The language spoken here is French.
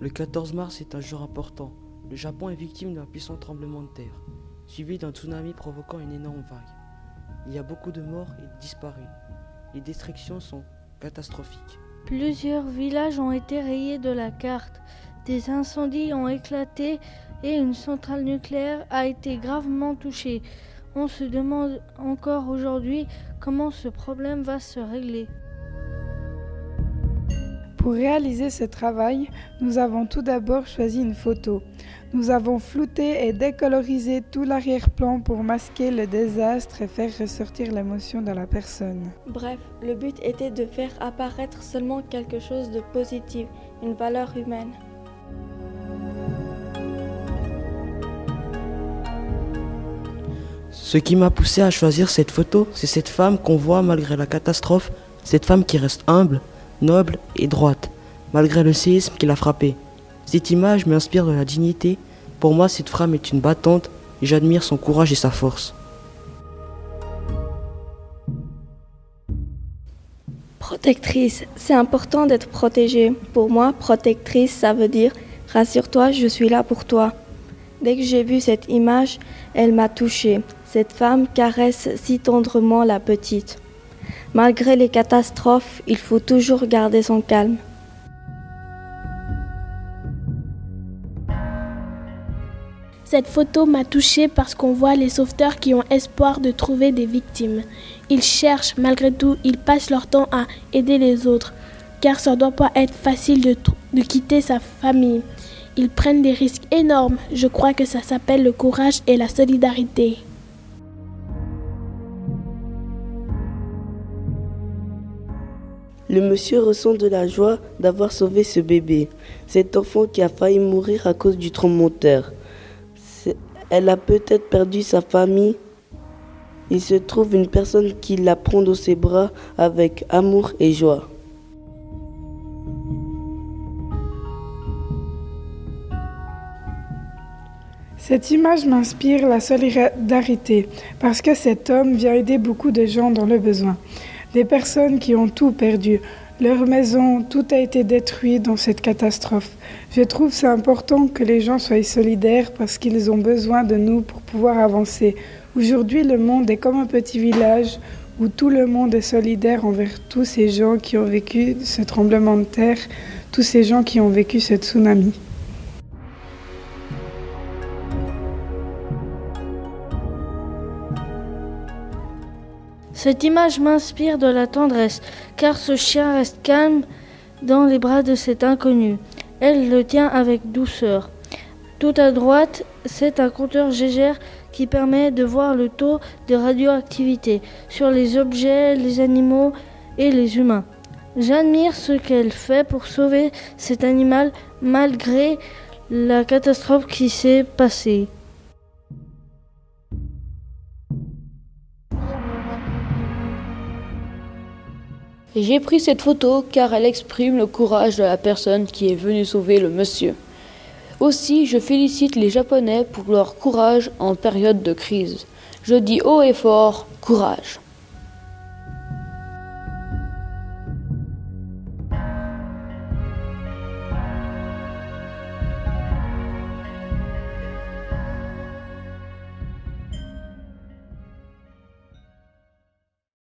Le 14 mars est un jour important. Le Japon est victime d'un puissant tremblement de terre, suivi d'un tsunami provoquant une énorme vague. Il y a beaucoup de morts et de disparus. Les destructions sont catastrophiques. Plusieurs villages ont été rayés de la carte. Des incendies ont éclaté et une centrale nucléaire a été gravement touchée. On se demande encore aujourd'hui comment ce problème va se régler. Pour réaliser ce travail, nous avons tout d'abord choisi une photo. Nous avons flouté et décolorisé tout l'arrière-plan pour masquer le désastre et faire ressortir l'émotion de la personne. Bref, le but était de faire apparaître seulement quelque chose de positif, une valeur humaine. Ce qui m'a poussé à choisir cette photo, c'est cette femme qu'on voit malgré la catastrophe, cette femme qui reste humble, noble et droite, malgré le séisme qui l'a frappée. Cette image m'inspire de la dignité. Pour moi, cette femme est une battante et j'admire son courage et sa force. Protectrice, c'est important d'être protégée. Pour moi, protectrice, ça veut dire rassure-toi, je suis là pour toi. Dès que j'ai vu cette image, elle m'a touchée. Cette femme caresse si tendrement la petite. Malgré les catastrophes, il faut toujours garder son calme. Cette photo m'a touchée parce qu'on voit les sauveteurs qui ont espoir de trouver des victimes. Ils cherchent, malgré tout, ils passent leur temps à aider les autres, car ça ne doit pas être facile de, de quitter sa famille. Ils prennent des risques énormes. Je crois que ça s'appelle le courage et la solidarité. Le monsieur ressent de la joie d'avoir sauvé ce bébé, cet enfant qui a failli mourir à cause du terre. Elle a peut-être perdu sa famille. Il se trouve une personne qui la prend dans ses bras avec amour et joie. Cette image m'inspire la solidarité parce que cet homme vient aider beaucoup de gens dans le besoin. Des personnes qui ont tout perdu, leur maison, tout a été détruit dans cette catastrophe. Je trouve c'est important que les gens soient solidaires parce qu'ils ont besoin de nous pour pouvoir avancer. Aujourd'hui, le monde est comme un petit village où tout le monde est solidaire envers tous ces gens qui ont vécu ce tremblement de terre, tous ces gens qui ont vécu ce tsunami. Cette image m'inspire de la tendresse, car ce chien reste calme dans les bras de cet inconnu. Elle le tient avec douceur. Tout à droite, c'est un compteur Gégère qui permet de voir le taux de radioactivité sur les objets, les animaux et les humains. J'admire ce qu'elle fait pour sauver cet animal malgré la catastrophe qui s'est passée. J'ai pris cette photo car elle exprime le courage de la personne qui est venue sauver le monsieur. Aussi, je félicite les Japonais pour leur courage en période de crise. Je dis haut et fort, courage.